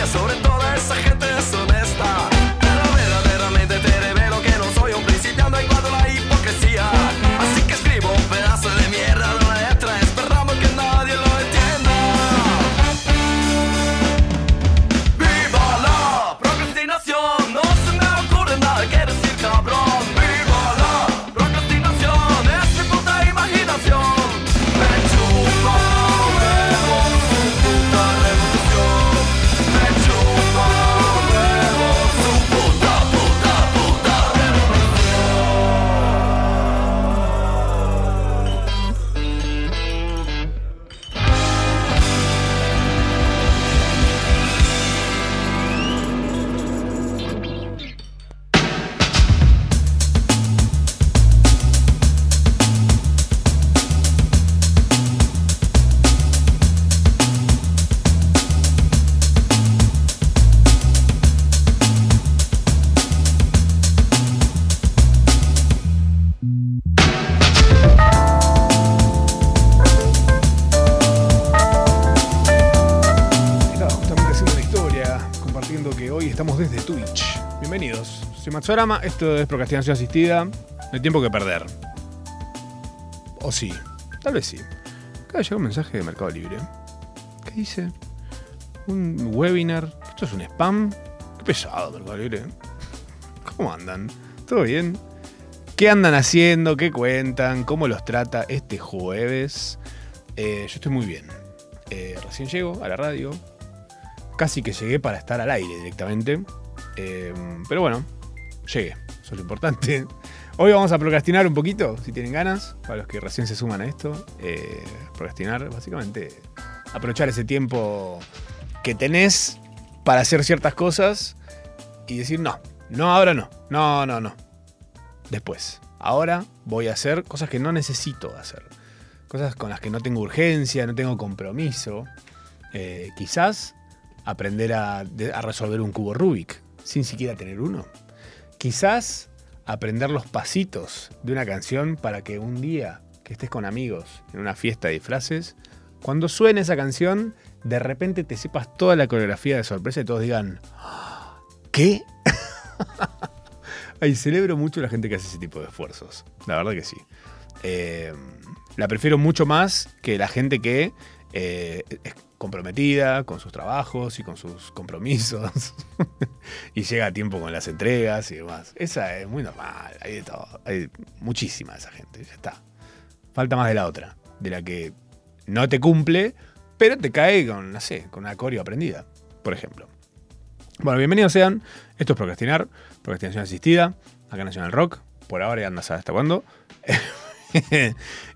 gracias sobre toda esa gente Matsurama, esto es procrastinación asistida. No hay tiempo que perder. O sí, tal vez sí. Acaba de llegar un mensaje de Mercado Libre. ¿Qué dice? Un webinar. ¿Esto es un spam? Qué pesado, Mercado Libre. ¿Cómo andan? ¿Todo bien? ¿Qué andan haciendo? ¿Qué cuentan? ¿Cómo los trata este jueves? Eh, yo estoy muy bien. Eh, recién llego a la radio. Casi que llegué para estar al aire directamente. Eh, pero bueno, llegué. Eso es lo importante. Hoy vamos a procrastinar un poquito, si tienen ganas, para los que recién se suman a esto. Eh, procrastinar, básicamente, aprovechar ese tiempo que tenés para hacer ciertas cosas y decir, no, no, ahora no, no, no, no. Después, ahora voy a hacer cosas que no necesito hacer. Cosas con las que no tengo urgencia, no tengo compromiso. Eh, quizás aprender a, de- a resolver un cubo Rubik sin siquiera tener uno. Quizás aprender los pasitos de una canción para que un día que estés con amigos en una fiesta de disfraces, cuando suene esa canción, de repente te sepas toda la coreografía de sorpresa y todos digan, "Ah, ¿qué? Ay, celebro mucho la gente que hace ese tipo de esfuerzos. La verdad que sí. Eh, la prefiero mucho más que la gente que eh, comprometida con sus trabajos y con sus compromisos y llega a tiempo con las entregas y demás. Esa es muy normal, hay de todo, hay muchísima esa gente, ya está. Falta más de la otra, de la que no te cumple, pero te cae con, no sé, con una coreo aprendida, por ejemplo. Bueno, bienvenidos sean. Esto es Procrastinar, Procrastinación Asistida, acá en Nacional Rock. Por ahora ya anda a saber hasta cuándo.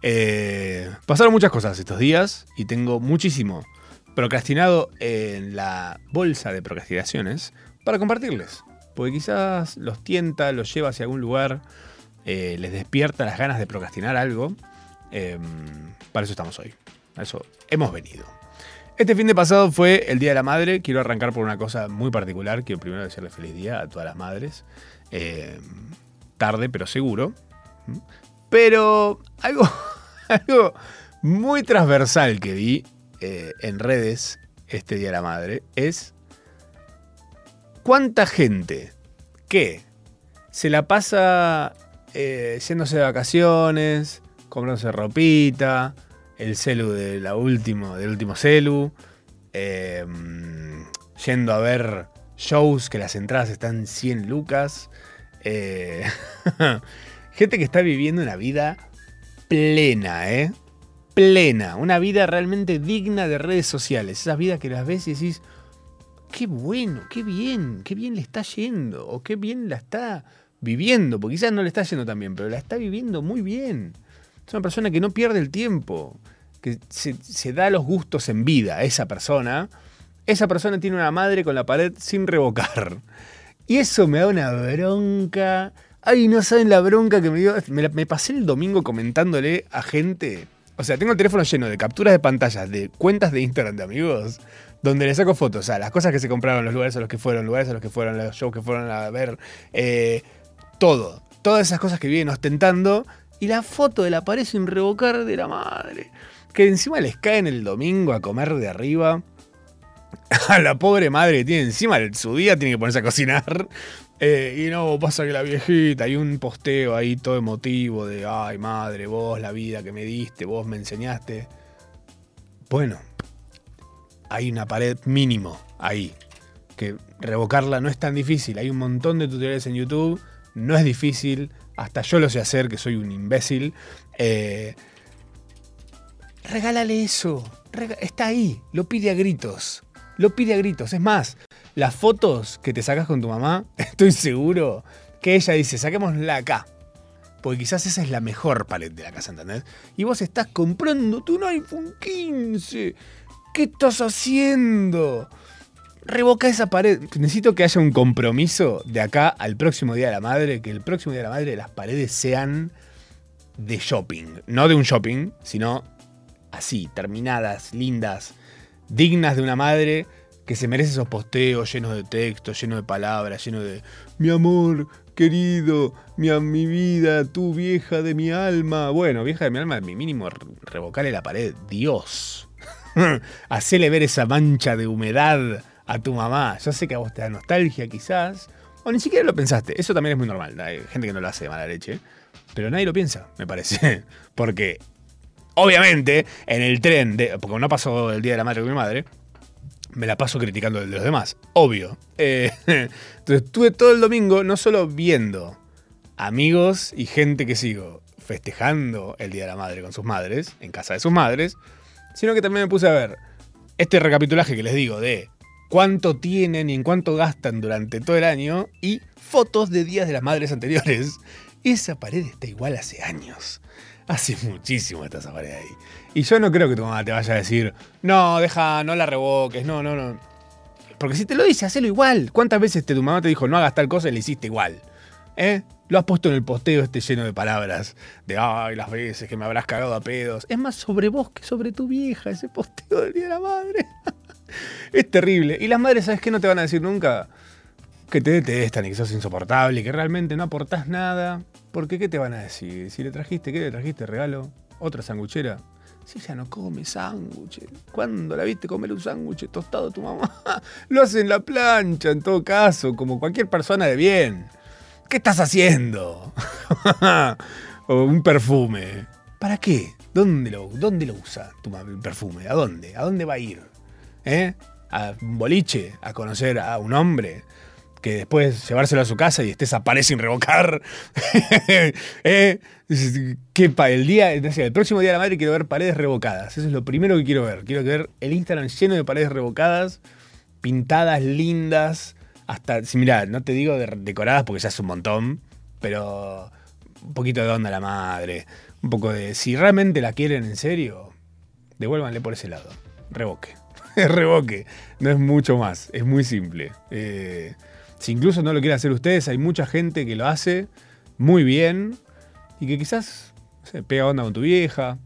Eh, pasaron muchas cosas estos días y tengo muchísimo procrastinado en la bolsa de procrastinaciones para compartirles. Porque quizás los tienta, los lleva hacia algún lugar, eh, les despierta las ganas de procrastinar algo. Eh, para eso estamos hoy. A eso hemos venido. Este fin de pasado fue el Día de la Madre. Quiero arrancar por una cosa muy particular. Quiero primero decirle feliz día a todas las madres. Eh, tarde, pero seguro. Pero algo, algo muy transversal que vi eh, en redes este Día de la Madre es cuánta gente que se la pasa eh, yéndose de vacaciones, comprándose ropita, el celu de la último, del último celu, eh, yendo a ver shows que las entradas están 100 lucas. eh, gente que está viviendo una vida plena, ¿eh? Plena. Una vida realmente digna de redes sociales. Esas vidas que las ves y decís, qué bueno, qué bien, qué bien le está yendo, o qué bien la está viviendo, porque quizás no le está yendo tan bien, pero la está viviendo muy bien. Es una persona que no pierde el tiempo, que se, da los gustos en vida, esa persona. Esa persona tiene una madre con la pared sin revocar. Y eso me da una bronca. Ay, no saben la bronca que me dio. Me pasé el domingo comentándole a gente. O sea, tengo el teléfono lleno de capturas de pantallas de cuentas de Instagram de amigos donde le saco fotos, sea, las cosas que se compraron, los lugares a los que fueron, lugares a los que fueron, los shows que fueron a ver, eh, todo. Todas esas cosas que vienen ostentando y la foto de la pared sin revocar de la madre. Que encima les caen el domingo a comer de arriba a la pobre madre que tiene encima su día, tiene que ponerse a cocinar. Eh, y no, pasa que la viejita, hay un posteo ahí todo emotivo de, ay madre, vos la vida que me diste, vos me enseñaste. Bueno, hay una pared mínimo ahí, que revocarla no es tan difícil. Hay un montón de tutoriales en YouTube, no es difícil, hasta yo lo sé hacer, que soy un imbécil. Eh, regálale eso, está ahí, lo pide a gritos, lo pide a gritos. Es más, las fotos que te sacas con tu mamá, estoy seguro que ella dice, saquémosla acá. Porque quizás esa es la mejor pared de la casa, ¿entendés? Y vos estás comprándote un iPhone 15. ¿Qué estás haciendo? Revoca esa pared. Necesito que haya un compromiso de acá al próximo Día de la Madre, que el próximo Día de la Madre las paredes sean de shopping. No de un shopping, sino así, terminadas, lindas, dignas de una madre que se merece esos posteos llenos de texto, llenos de palabras, llenos de mi amor, querido, mi, vida, tu vieja de mi alma. Bueno, vieja de mi alma, mi mínimo re- revocarle la pared. Dios. Hacele ver esa mancha de humedad a tu mamá. Yo sé que a vos te da nostalgia quizás. O ni siquiera lo pensaste. Eso también es muy normal. Hay gente que no lo hace de mala leche. Pero nadie lo piensa, me parece. Porque, obviamente, en el tren, de, porque no pasó el Día de la Madre con mi madre, me la paso criticando de los demás. Obvio. Eh, entonces estuve todo el domingo no solo viendo amigos y gente que sigo festejando el Día de la Madre con sus madres, en casa de sus madres, sino que también me puse a ver este recapitulaje que les digo de cuánto tienen y en cuánto gastan durante todo el año y fotos de días de las madres anteriores. Esa pared está igual hace años. Hace muchísimo está esa pared ahí. Y yo no creo que tu mamá te vaya a decir, no, deja, no la revoques, no, no, no. Porque si te lo dice, hacelo igual. ¿Cuántas veces te, tu mamá te dijo, no hagas tal cosa y le hiciste igual? ¿Eh? Lo has puesto en el posteo este lleno de palabras. De, ay, las veces que me habrás cagado a pedos. Es más sobre vos que sobre tu vieja, ese posteo del Día de la Madre. es terrible. Y las madres, ¿sabes qué no te van a decir nunca? Que te detestan y que sos insoportable y que realmente no aportás nada. Porque, ¿qué te van a decir? Si le trajiste, ¿qué le trajiste? ¿Regalo? ¿Otra sanguchera? Si ella no come sándwiches. ¿Cuándo la viste comer un sándwich tostado tu mamá? Lo hace en la plancha, en todo caso, como cualquier persona de bien. ¿Qué estás haciendo? o un perfume. ¿Para qué? ¿Dónde lo, dónde lo usa tu perfume? ¿A dónde? ¿A dónde va a ir? ¿Eh? ¿A un boliche? ¿A conocer a un hombre? Que después llevárselo a su casa y estés aparece sin revocar. ¿Eh? ¿Qué pa- el día, el próximo día de la madre quiero ver paredes revocadas. Eso es lo primero que quiero ver. Quiero ver el Instagram lleno de paredes revocadas, pintadas, lindas. Hasta, si mira, no te digo de- decoradas porque ya es un montón, pero un poquito de onda a la madre. Un poco de. Si realmente la quieren en serio, devuélvanle por ese lado. Revoque. Revoque. No es mucho más. Es muy simple. Eh, si incluso no lo quieren hacer ustedes, hay mucha gente que lo hace muy bien y que quizás no pega onda con tu vieja.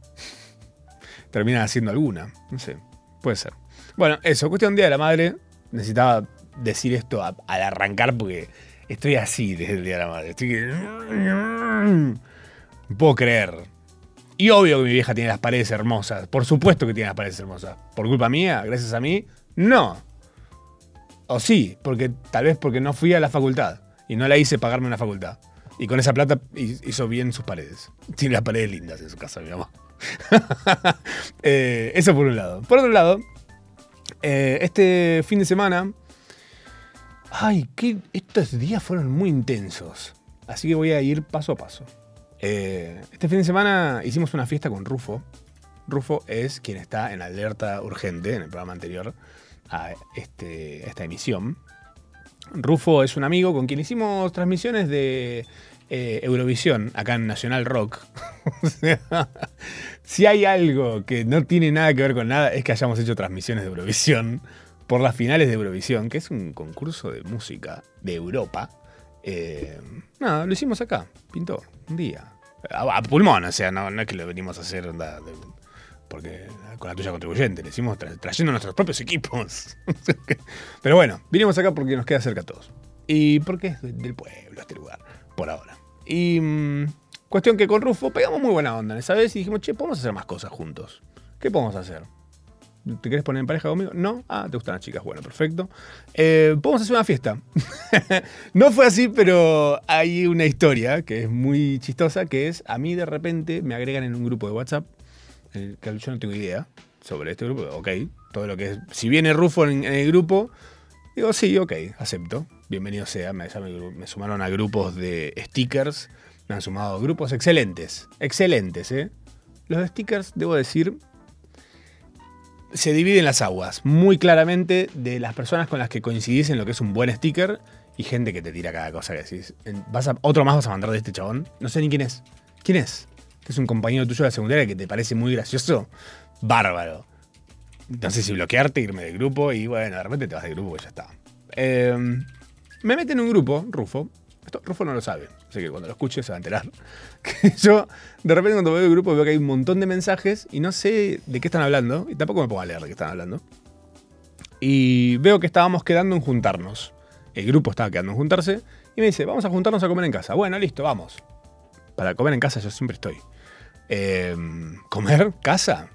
Termina haciendo alguna. No sé. Puede ser. Bueno, eso. Cuestión Día de la Madre. Necesitaba decir esto al arrancar porque estoy así desde el Día de la Madre. Estoy que. Puedo creer. Y obvio que mi vieja tiene las paredes hermosas. Por supuesto que tiene las paredes hermosas. ¿Por culpa mía? ¿Gracias a mí? No. O sí, porque tal vez porque no fui a la facultad y no la hice pagarme una facultad. Y con esa plata hi- hizo bien sus paredes. Tiene las paredes lindas en su casa, mi mamá. Eh, eso por un lado. Por otro lado, eh, este fin de semana. Ay, que estos días fueron muy intensos. Así que voy a ir paso a paso. Eh, este fin de semana hicimos una fiesta con Rufo. Rufo es quien está en alerta urgente en el programa anterior a, este, a esta emisión. Rufo es un amigo con quien hicimos transmisiones de eh, Eurovisión acá en Nacional Rock. O sea, si hay algo que no tiene nada que ver con nada es que hayamos hecho transmisiones de Eurovisión por las finales de Eurovisión, que es un concurso de música de Europa. Eh, nada, lo hicimos acá, pintó, un día. A, a pulmón, o sea, no, es que lo venimos a hacer onda porque con la tuya contribuyente, lo hicimos tra- trayendo nuestros propios equipos. Pero bueno, vinimos acá porque nos queda cerca a todos. Y porque es de- del pueblo este lugar, por ahora. Y mm, cuestión que con Rufo pegamos muy buena onda esa vez y dijimos, che, podemos hacer más cosas juntos. ¿Qué podemos hacer? ¿Te querés poner en pareja conmigo? No. Ah, ¿te gustan las chicas? Bueno, perfecto. Eh, Podemos hacer una fiesta. no fue así, pero hay una historia que es muy chistosa, que es, a mí de repente me agregan en un grupo de WhatsApp, el que yo no tengo idea sobre este grupo. Ok, todo lo que es... Si viene Rufo en, el grupo, digo, sí, ok, acepto. Bienvenido sea. Me, sumaron a grupos de stickers. Me han sumado grupos excelentes. Excelentes, ¿eh? Los stickers, debo decir, se dividen las aguas muy claramente de las personas con las que coincidís en lo que es un buen sticker y gente que te tira cada cosa que decís. Vas a, otro más vas a mandar de este chabón. No sé ni quién es. ¿Quién es? ¿Que es un compañero tuyo de la secundaria que te parece muy gracioso? Bárbaro. No sé si bloquearte, irme del grupo y bueno, de repente te vas del grupo y ya está. Eh, me meten en un grupo, Rufo. Esto Rufo no lo sabe, así que cuando lo escuche se va a enterar. Yo, de repente, cuando veo el grupo, veo que hay un montón de mensajes y no sé de qué están hablando, y tampoco me pongo a leer de qué están hablando. Y veo que estábamos quedando en juntarnos. El grupo estaba quedando en juntarse, y me dice, vamos a juntarnos a comer en casa. Bueno, listo, vamos. Para comer en casa yo siempre estoy. Eh, ¿Comer? ¿Casa?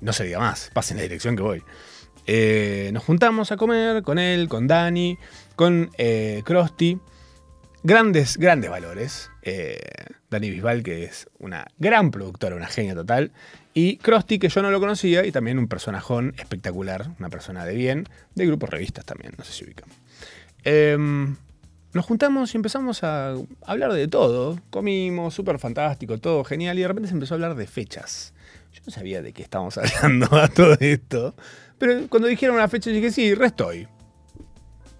No se diga más, pasen la dirección que voy. Eh, nos juntamos a comer con él, con Dani, con eh. Grandes, grandes valores. Eh, Dani Bisbal, que es una gran productora, una genia total. Y Krusty, que yo no lo conocía, y también un personajón espectacular, una persona de bien, de grupos revistas también, no sé si ubican. Nos juntamos y empezamos a hablar de todo. Comimos, súper fantástico, todo genial. Y de repente se empezó a hablar de fechas. Yo no sabía de qué estábamos hablando a todo esto. Pero cuando dijeron una fecha, dije, sí, restoy.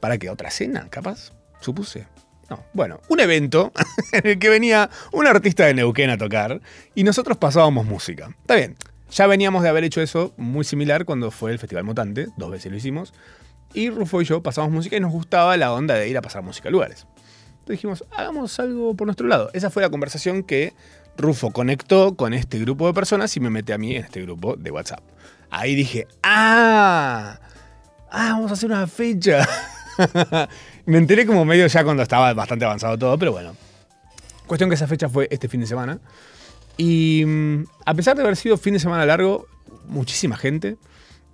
¿Para qué? ¿Otra cena? Capaz, supuse. No, bueno, un evento en el que venía un artista de Neuquén a tocar y nosotros pasábamos música. Está bien, ya veníamos de haber hecho eso muy similar cuando fue el Festival Mutante, dos veces lo hicimos. Y Rufo y yo pasamos música y nos gustaba la onda de ir a pasar música a lugares. Entonces dijimos, hagamos algo por nuestro lado. Esa fue la conversación que Rufo conectó con este grupo de personas y me mete a mí en este grupo de WhatsApp. Ahí dije, ¡ah! ¡Ah, vamos a hacer una fecha! me enteré como medio ya cuando estaba bastante avanzado todo, pero bueno. Cuestión que esa fecha fue este fin de semana. Y mm, a pesar de haber sido fin de semana largo, muchísima gente.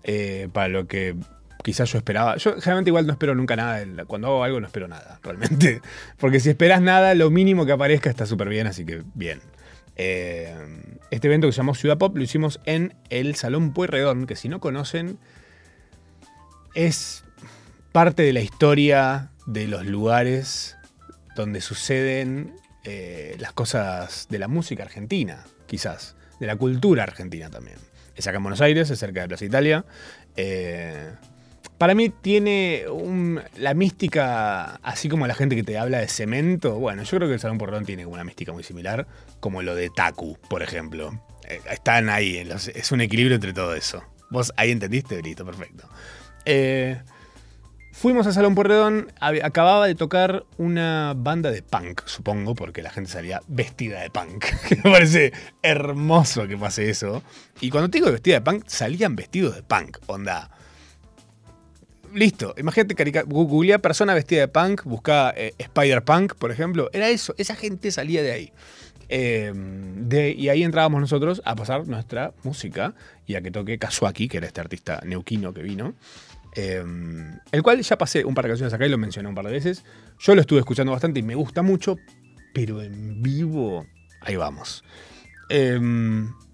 eh, para lo que quizás yo esperaba. Yo generalmente igual no espero nunca nada. Cuando hago algo no espero nada, realmente. Porque si esperas nada, lo mínimo que aparezca está súper bien, así que bien. Eh, este evento que se llamó Ciudad Pop lo hicimos en el Salón Pueyrredón, que si no conocen, es parte de la historia de los lugares donde suceden eh, las cosas de la música argentina, quizás, de la cultura argentina también. Es acá en Buenos Aires, es cerca de Plaza Italia. Eh, para mí tiene la mística, así como la gente que te habla de cemento. Bueno, yo creo que el Salón Porrón tiene una mística muy similar, como lo de Taku, por ejemplo. Eh, están ahí, es un equilibrio entre todo eso. ¿Vos ahí entendiste? Listo, perfecto. Eh, fuimos a Salón Porredón, acababa de tocar una banda de punk, supongo, porque la gente salía vestida de punk. Me parece hermoso que pase eso. Y cuando te digo vestida de punk, salían vestidos de punk, onda. Listo, imagínate, googlea persona vestida de punk, busca eh, Spider Punk, por ejemplo. Era eso, esa gente salía de ahí. De- y ahí entrábamos nosotros a pasar nuestra música y a que toque Kazuaki, que era este artista neuquino que vino. Eh, el cual ya pasé un par de canciones acá y lo mencioné un par de veces. Yo lo estuve escuchando bastante y me gusta mucho, pero en vivo, ahí vamos. Eh,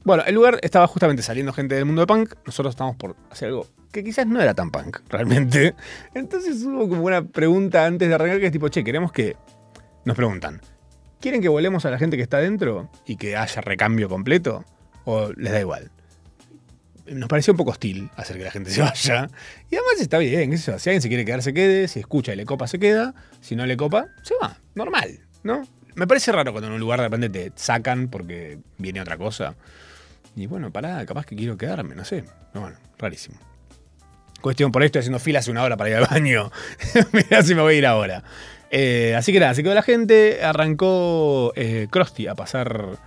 bueno, el lugar estaba justamente saliendo gente del mundo de punk. Nosotros estábamos por hacer algo que quizás no era tan punk, realmente. Entonces hubo como una pregunta antes de arrancar que es tipo, che, queremos que... Nos preguntan, ¿quieren que volemos a la gente que está dentro y que haya recambio completo? ¿O les da igual? Nos pareció un poco hostil hacer que la gente se vaya. Y además está bien, qué sé yo, Si alguien se quiere quedar, se quede. Si escucha y le copa, se queda. Si no le copa, se va. Normal, ¿no? Me parece raro cuando en un lugar de repente te sacan porque viene otra cosa. Y bueno, pará, capaz que quiero quedarme, no sé. No, bueno, rarísimo. Cuestión por esto, haciendo fila hace una hora para ir al baño. Mirá si me voy a ir ahora. Eh, así que nada, se quedó la gente. Arrancó eh, a pasar,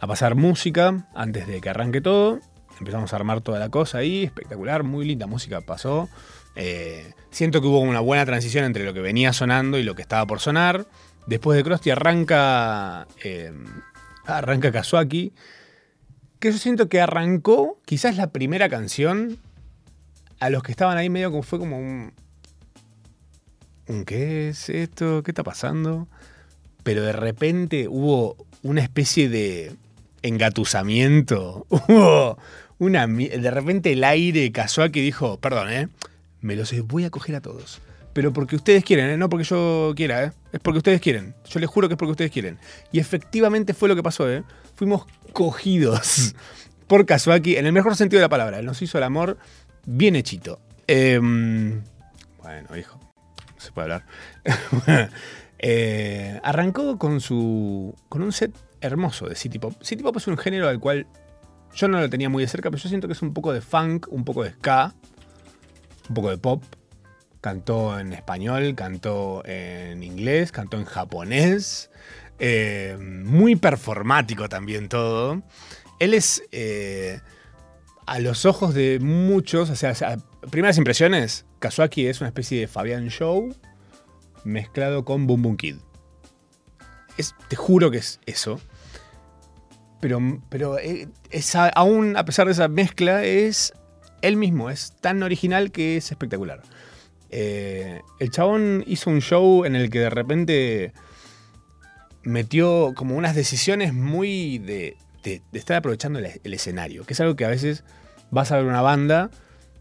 a pasar música antes de que arranque todo. Empezamos a armar toda la cosa ahí, espectacular, muy linda música pasó. Eh, siento que hubo una buena transición entre lo que venía sonando y lo que estaba por sonar. Después de Krusty arranca, eh, arranca Kazuaki. que yo siento que arrancó, quizás la primera canción, a los que estaban ahí medio como fue como un... ¿Un qué es esto? ¿Qué está pasando? Pero de repente hubo una especie de engatusamiento. Hubo una... De repente el aire Kazuaki dijo, perdón, ¿eh? Me los voy a coger a todos. Pero porque ustedes quieren, ¿eh? No porque yo quiera, ¿eh? Es porque ustedes quieren. Yo les juro que es porque ustedes quieren. Y efectivamente fue lo que pasó, ¿eh? Fuimos cogidos por Kazuaki en el mejor sentido de la palabra. Él nos hizo el amor bien hechito. Em, bueno, hijo, no se puede hablar. Eh, arrancó con su. con un set hermoso de City Pop. City Pop es un género al cual yo no lo tenía muy de cerca, pero yo siento que es un poco de funk, un poco de ska, un poco de pop. Cantó en español, cantó en inglés, cantó en japonés. Eh, muy performático también todo. Él es, eh, a los ojos de muchos, o sea, primeras impresiones, Kazuaki es una especie de Fabian Show mezclado con Boom Boom Kid. Es, te juro que es eso. Pero, pero eh, aún a pesar de esa mezcla, es él mismo, es tan original que es espectacular. Eh, el chabón hizo un show en el que de repente metió como unas decisiones muy de, de- estar aprovechando el, escenario, que es algo que a veces vas a ver una banda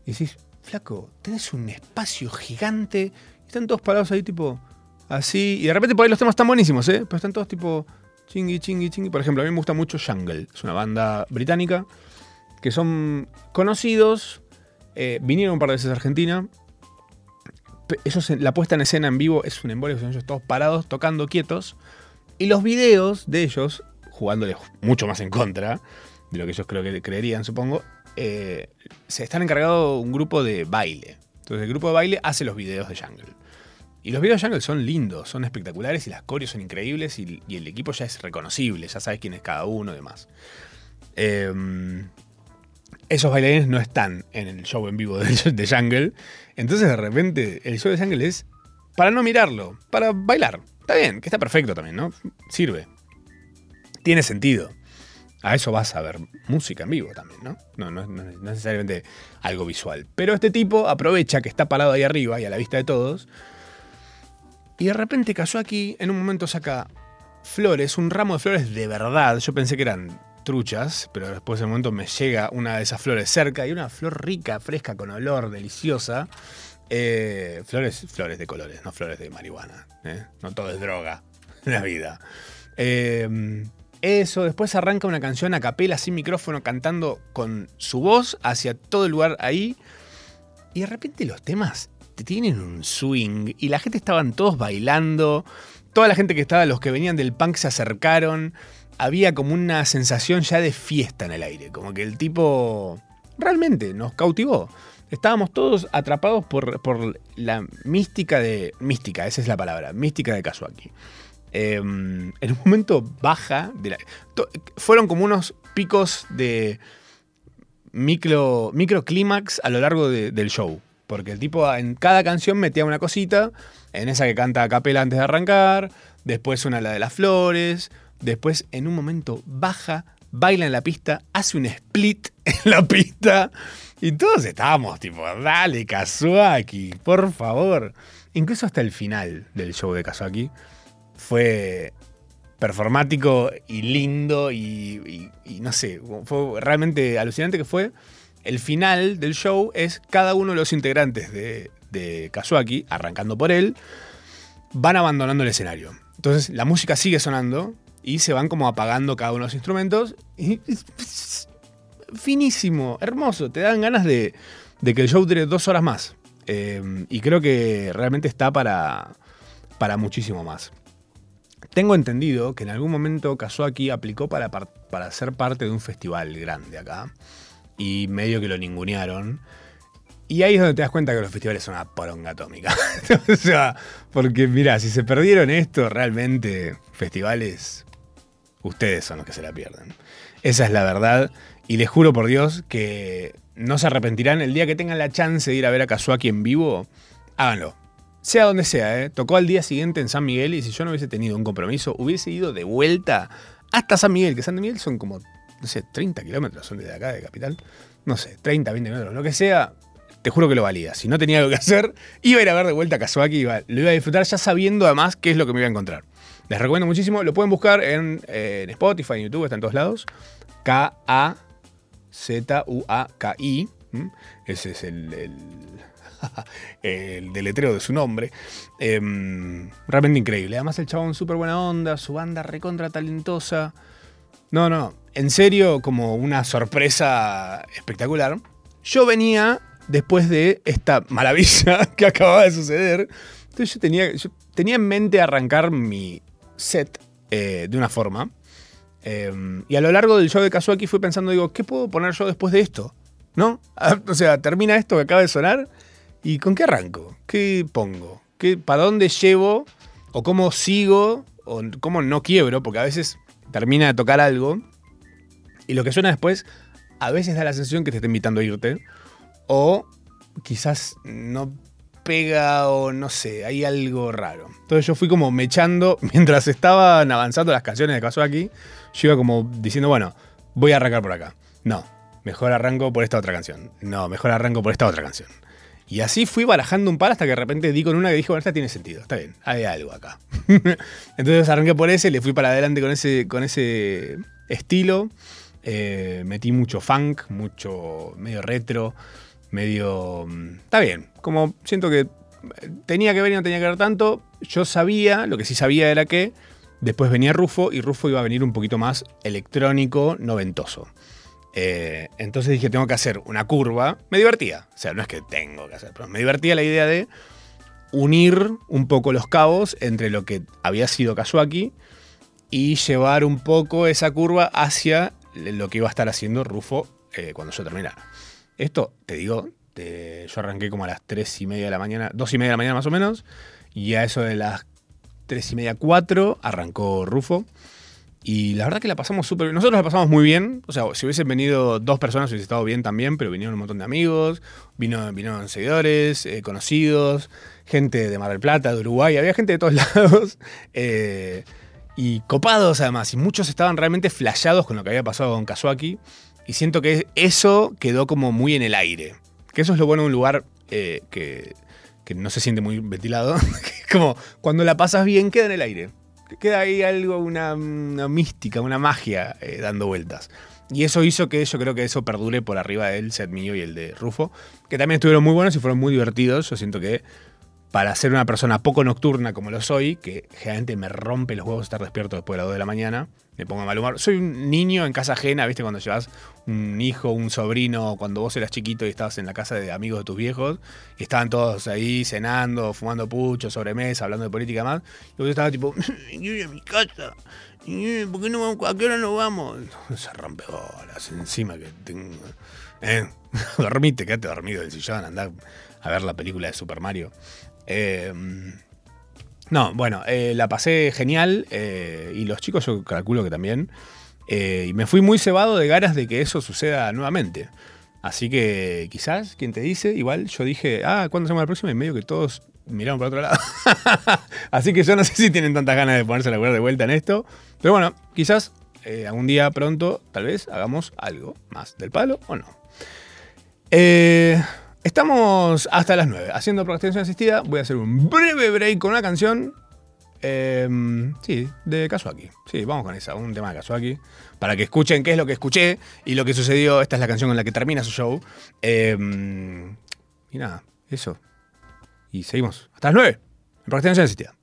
y decís, flaco, tenés un espacio gigante están todos parados ahí tipo así, y de repente por ahí los temas están buenísimos, ¿eh? Pero están todos tipo chingui, chingui, chingui. Por ejemplo, a mí me gusta mucho Jungle, es una banda británica que son conocidos, eh, vinieron un par de veces a Argentina. La puesta en escena en vivo es un embolio, son ellos todos parados, tocando quietos. Y los videos de ellos, jugándoles mucho más en contra de lo que ellos creo que creerían, supongo, eh, se están encargado un grupo de baile. Entonces el grupo de baile hace los videos de Jungle. Y los videos de Jungle son lindos, son espectaculares y las coreos son increíbles y, el equipo ya es reconocible, ya sabes quién es cada uno y demás. Em, esos bailarines no están en el show en vivo de, de Jungle. Entonces de repente el show de Jungle es para no mirarlo, para bailar. Está bien, que está perfecto también, ¿no? Sirve. Tiene sentido. A eso vas a ver música en vivo también, ¿no? No, no, no es necesariamente algo visual. Pero este tipo aprovecha que está parado ahí arriba y a la vista de todos. Y de repente Kazuaki en un momento saca flores, un ramo de flores de verdad. Yo pensé que eran truchas, pero después de un momento me llega una de esas flores cerca y una flor rica, fresca, con olor, deliciosa. Eh, flores, flores de colores, no flores de marihuana. ¿eh? No todo es droga en la vida. Eh, eso, después arranca una canción a capela sin micrófono cantando con su voz hacia todo el lugar ahí. Y de repente los temas te tienen un swing y la gente estaban todos bailando. Toda la gente que estaba, los que venían del punk se acercaron. Había como una sensación ya de fiesta en el aire. Como que el tipo realmente nos cautivó. Estábamos todos atrapados por, por la mística de. Mística, esa es la palabra. Mística de Kazuaki. Eh, en un momento baja. De la, fueron como unos picos de micro, microclímax a lo largo de- del show. Porque el tipo en cada canción metía una cosita. En esa que canta a capela antes de arrancar. Después una la de las flores. Después en un momento baja, baila en la pista, hace un split en la pista. Y todos estábamos tipo, dale Kazuaki, por favor. Incluso hasta el final del show de Kazuaki fue performático y lindo y, no sé, fue realmente alucinante que fue. El final del show es cada uno de los integrantes de, de Kazuaki, arrancando por él, van abandonando el escenario. Entonces la música sigue sonando y se van como apagando cada uno de los instrumentos. Finísimo, hermoso. Te dan ganas de, de que el show dure dos horas más. Eh, y creo que realmente está para, para muchísimo más. Tengo entendido que en algún momento Kazuaki aplicó para, par- para ser parte de un festival grande acá. Y medio que lo ningunearon. Y ahí es donde te das cuenta que los festivales son una poronga atómica. o sea, porque mira, si se perdieron esto, realmente festivales, ustedes son los que se la pierden. Esa es la verdad. Y les juro por Dios que no se arrepentirán el día que tengan la chance de ir a ver a Kazuaki en vivo. Háganlo. Sea donde sea, ¿eh? Tocó al día siguiente en San Miguel y si yo no hubiese tenido un compromiso, hubiese ido de vuelta hasta San Miguel, que San Miguel son como no sé, 30 kilómetros son desde acá, de Capital. No sé, 30, 20 kilómetros, lo que sea. Te juro que lo valía. Si no tenía algo que hacer, iba a ir a ver de vuelta a Kazuaki, iba, lo iba a disfrutar ya sabiendo además qué es lo que me iba a encontrar. Les recomiendo muchísimo, lo pueden buscar en, eh, Spotify, en YouTube, está en todos lados. K-A-Z-U-A-K-I. Ese es el, el deletreo de su nombre. Em, realmente increíble. Además, el chabón súper buena onda, su banda recontra talentosa. No, no, en serio, como una sorpresa espectacular. Yo venía después de esta maravilla que acababa de suceder. Entonces yo tenía, yo tenía en mente arrancar mi set eh, de una forma. Eh, y a lo largo del show de Kazuaki fui pensando, digo, ¿qué puedo poner yo después de esto? ¿No? O sea, termina esto que acaba de sonar y ¿con qué arranco? ¿Qué pongo? ¿Qué, ¿Para dónde llevo? ¿O cómo sigo? ¿O cómo no quiebro? Porque a veces termina de tocar algo y lo que suena después a veces da la sensación que te está invitando a irte o quizás no pega o no sé, hay algo raro. Entonces yo fui como mechando, mientras estaban avanzando las canciones de Kazuaki, yo iba como diciendo, bueno, voy a arrancar por acá. No, mejor arranco por esta otra canción. No, mejor arranco por esta otra canción. Y así fui barajando un par hasta que de repente di con una que dijo, bueno, esta tiene sentido, está bien, hay algo acá. Entonces arranqué por ese, le fui para adelante con ese, con ese estilo. Eh, metí mucho funk, mucho medio retro, medio... mm, Está bien, como siento que tenía que ver y no tenía que ver tanto. Yo sabía, lo que sí sabía era que después venía Rufo y Rufo iba a venir un poquito más electrónico, noventoso. Eh, entonces dije, tengo que hacer una curva. Me divertía. O sea, no es que tengo que hacer, pero me divertía la idea de unir un poco los cabos entre lo que había sido Kazuaki y llevar un poco esa curva hacia lo que iba a estar haciendo Rufo eh, cuando yo terminara. Esto, te digo, yo arranqué como a las 3 y media de la mañana, 2 y media de la mañana más o menos, y a eso de las 3 y media, 4 arrancó Rufo. Y la verdad que la pasamos súper bien. Nosotros la pasamos muy bien. O sea, si hubiesen venido dos personas hubiese estado bien también, pero vinieron un montón de amigos, vino, vinieron seguidores, eh, conocidos, gente de Mar del Plata, de Uruguay, había gente de todos lados. eh, y copados además. Y muchos estaban realmente flasheados con lo que había pasado con Kazuaki. Y siento que eso quedó como muy en el aire. Que eso es lo bueno de un lugar eh, que, que no se siente muy ventilado. como cuando la pasas bien, queda en el aire. Queda ahí algo, una, mística, una magia eh, dando vueltas. Y eso hizo que yo creo que eso perdure por arriba del set mío y el de Rufo, que también estuvieron muy buenos y fueron muy divertidos. Yo siento que para ser una persona poco nocturna como lo soy, que generalmente me rompe los huevos estar despierto después de las 2 de la mañana, me pongo mal humor. Soy un niño en casa ajena, ¿viste? Cuando llevas un hijo, un sobrino, cuando vos eras chiquito y estabas en la casa de amigos de tus viejos, y estaban todos ahí cenando, fumando pucho, sobremesa, hablando de política más, y vos estabas tipo, ir a mi casa, ¿por qué no vamos? ¿A qué hora nos vamos? Se rompe bolas encima que tengo. Eh, dormite, quédate dormido del sillón, andá a ver la película de Super Mario. Eh, no, bueno, eh, la pasé genial eh, y los chicos yo calculo que también. Eh, y me fui muy cebado de ganas de que eso suceda nuevamente. Así que quizás, quien te dice, igual yo dije, ah, ¿cuándo hacemos la próxima? Y medio que todos miraron para otro lado. Así que yo no sé si tienen tantas ganas de ponerse a laburar de vuelta en esto. Pero bueno, quizás algún día pronto, tal vez, hagamos algo más del palo o no. Eh, estamos hasta las 9 haciendo procrastinación asistida. Voy a hacer un breve break con una canción. eh, sí, de Kazuaki. Sí, vamos con esa, un tema de Kazuaki. Para que escuchen qué es lo que escuché y lo que sucedió. Esta es la canción con la que termina su show. Eh, y nada, eso. Y seguimos hasta las 9 en procrastinación asistida.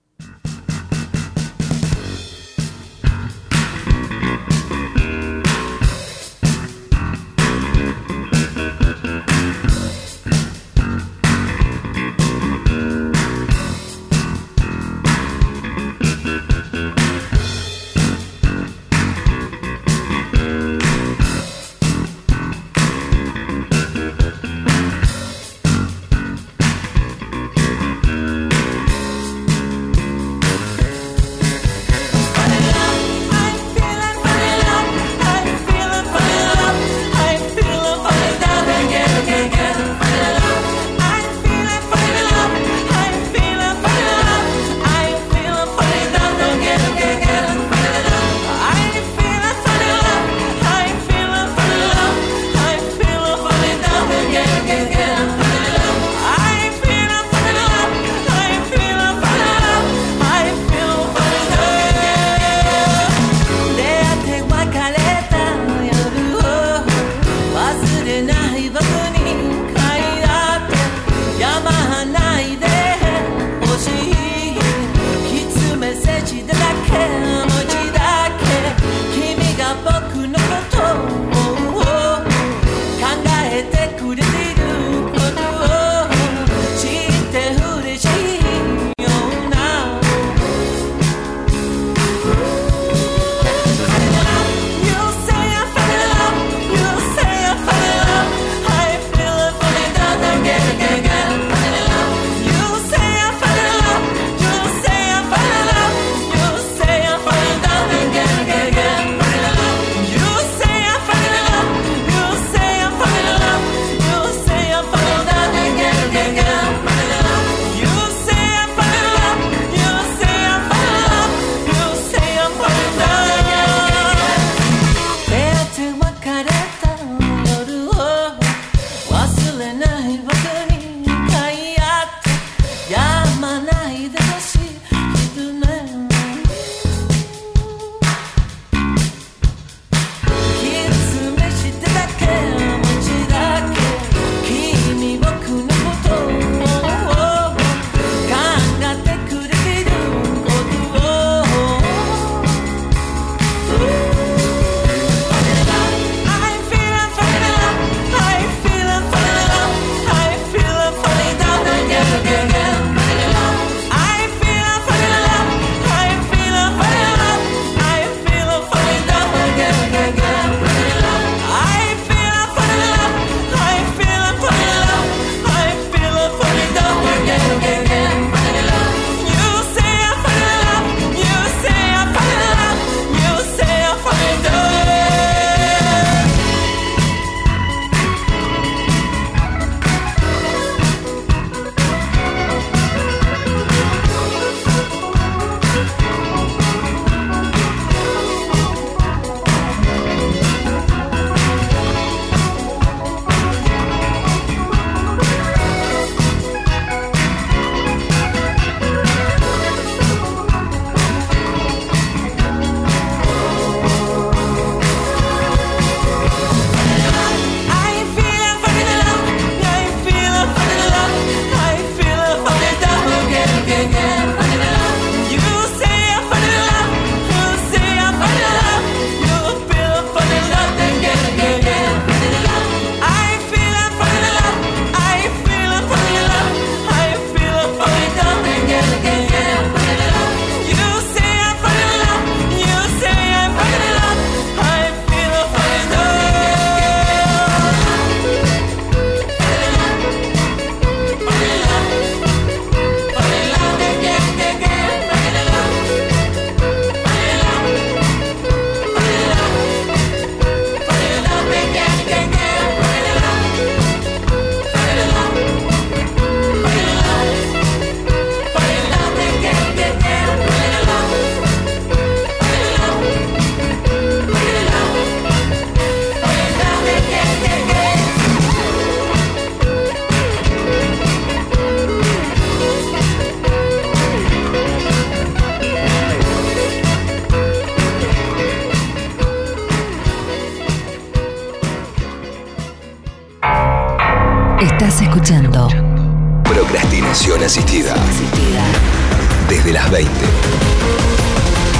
20.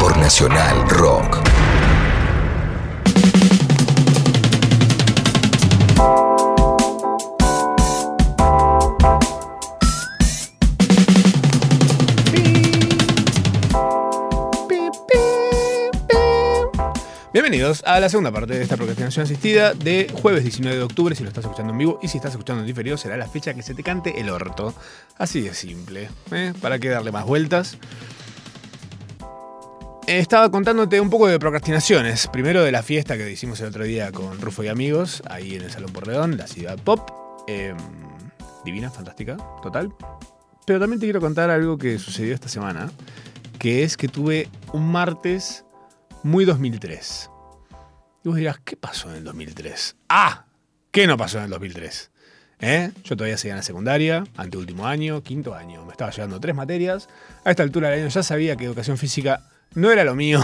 Por Nacional Rock. Bienvenidos a la segunda parte de esta procrastinación asistida de jueves 19 de octubre, si lo estás escuchando en vivo, y si estás escuchando en diferido será la fecha que se te cante el orto. Así de simple, ¿eh? ¿Para qué darle más vueltas? Estaba contándote un poco de procrastinaciones. Primero de la fiesta que hicimos el otro día con Rufo y amigos, ahí en el Salón Porredón, la ciudad pop. Eh, divina, fantástica, total. Pero también te quiero contar algo que sucedió esta semana, que es que tuve un martes muy 2003. Y vos dirás, ¿qué pasó en el 2003? ¡Ah! ¿Qué no pasó en el 2003? ¿Eh? Yo todavía seguía en la secundaria, anteúltimo año, quinto año. Me estaba llevando tres materias. A esta altura del año ya sabía que educación física no era lo mío.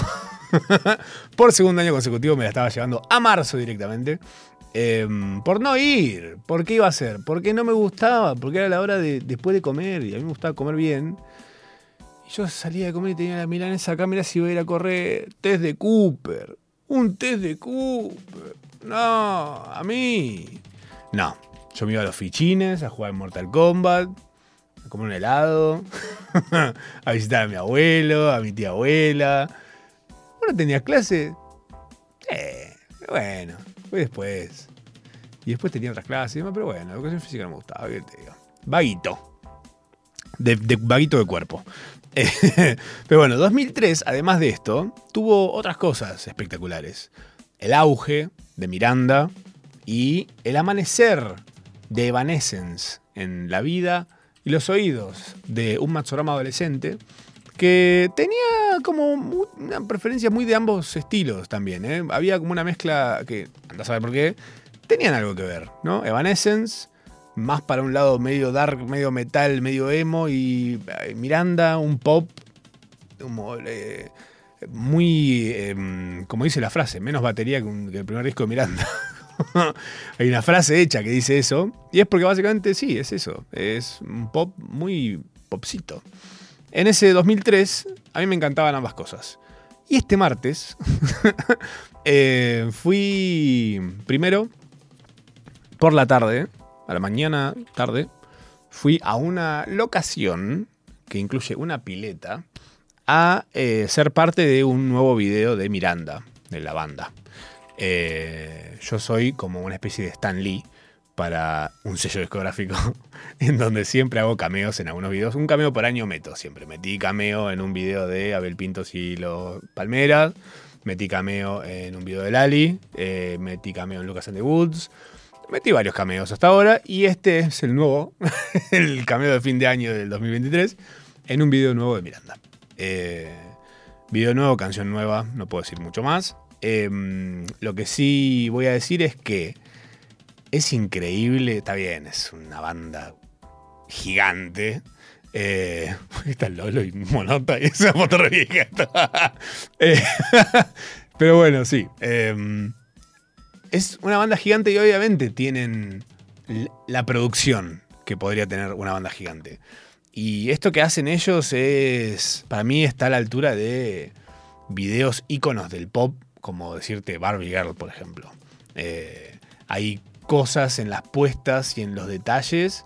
por segundo año consecutivo me la estaba llevando a marzo directamente. Eh, por no ir. ¿Por qué iba a ser? Porque no me gustaba. Porque era la hora de después de comer. Y a mí me gustaba comer bien. Y yo salía de comer y tenía la milanesa acá. Mirá si voy a ir a correr. Test de Cooper. Un test de Cooper. No, a mí. No. Yo me iba a los fichines a jugar en Mortal Kombat. A comer un helado. a visitar a mi abuelo, a mi tía abuela. Bueno, tenía clase. Eh, bueno, fue después. Y después tenía otras clases pero bueno, educación física no me gustaba, ¿qué te digo? Vaguito. De, de vaguito de cuerpo. Pero bueno, 2003, además de esto, tuvo otras cosas espectaculares. El auge de Miranda y el amanecer de Evanescence en la vida y los oídos de un Matsurama adolescente que tenía como una preferencia muy de ambos estilos también. ¿eh? Había como una mezcla que, andás a saber por qué, tenían algo que ver, ¿no? Evanescence, más para un lado medio dark, medio metal, medio emo, y eh, Miranda, un pop, eh, muy, eh, como dice la frase, menos batería que el primer disco de Miranda. Hay una frase hecha que dice eso, y es porque básicamente sí, es eso, es un pop muy popcito. En ese 2003 a mí me encantaban ambas cosas. Y este martes eh, fui primero por la tarde, a la mañana tarde, fui a una locación que incluye una pileta a eh, ser parte de un nuevo video de Miranda, de la banda. Eh, yo soy como una especie de Stan Lee para un sello discográfico en donde siempre hago cameos en algunos videos. Un cameo por año meto siempre. Metí cameo en un video de Abel Pintos y los Palmeras. Metí cameo en un video de Lali. eh, metí cameo en Lucas and the Woods. Metí varios cameos hasta ahora. Y este es el nuevo, el cameo de fin de año del 2023, en un video nuevo de Miranda. Eh, video nuevo, canción nueva, no puedo decir mucho más. Eh, lo que sí voy a decir es que es increíble, está bien, es una banda gigante. Eh, está Lolo y Monota y esa foto re vieja. Eh, pero bueno, sí. eh, es una banda gigante y obviamente tienen la producción que podría tener una banda gigante. Y esto que hacen ellos es, para mí está a la altura de videos íconos del pop, como decirte Barbie Girl, por ejemplo. Eh, hay cosas en las puestas y en los detalles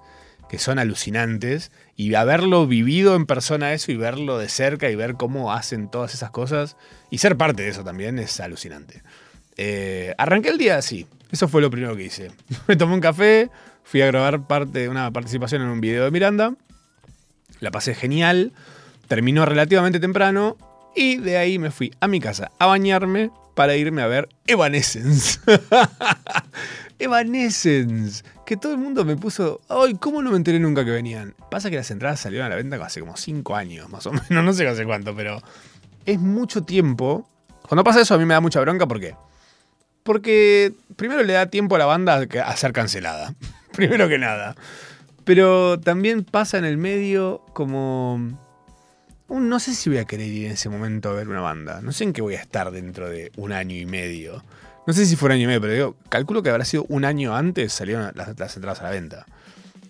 que son alucinantes. Y haberlo vivido en persona eso y verlo de cerca y ver cómo hacen todas esas cosas y ser parte de eso también es alucinante. Eh, arranqué el día así. Eso fue lo primero que hice. Me tomé un café, fui a grabar parte, una participación en un video de Miranda. La pasé genial. Terminó relativamente temprano. Y de ahí me fui a mi casa a bañarme para irme a ver Evanescence. Evanescence. Que todo el mundo me puso. Ay, ¿cómo no me enteré nunca que venían? Pasa que las entradas salieron a la venta hace como 5 años, más o menos. No sé hace cuánto, pero. Es mucho tiempo. Cuando pasa eso, a mí me da mucha bronca. ¿Por qué? Porque primero le da tiempo a la banda a ser cancelada. primero que nada. Pero también pasa en el medio como. un no sé si voy a querer ir en ese momento a ver una banda. No sé en qué voy a estar dentro de un año y medio. No sé si fue un año y medio, pero digo, calculo que habrá sido un año antes salieron las, entradas a la venta.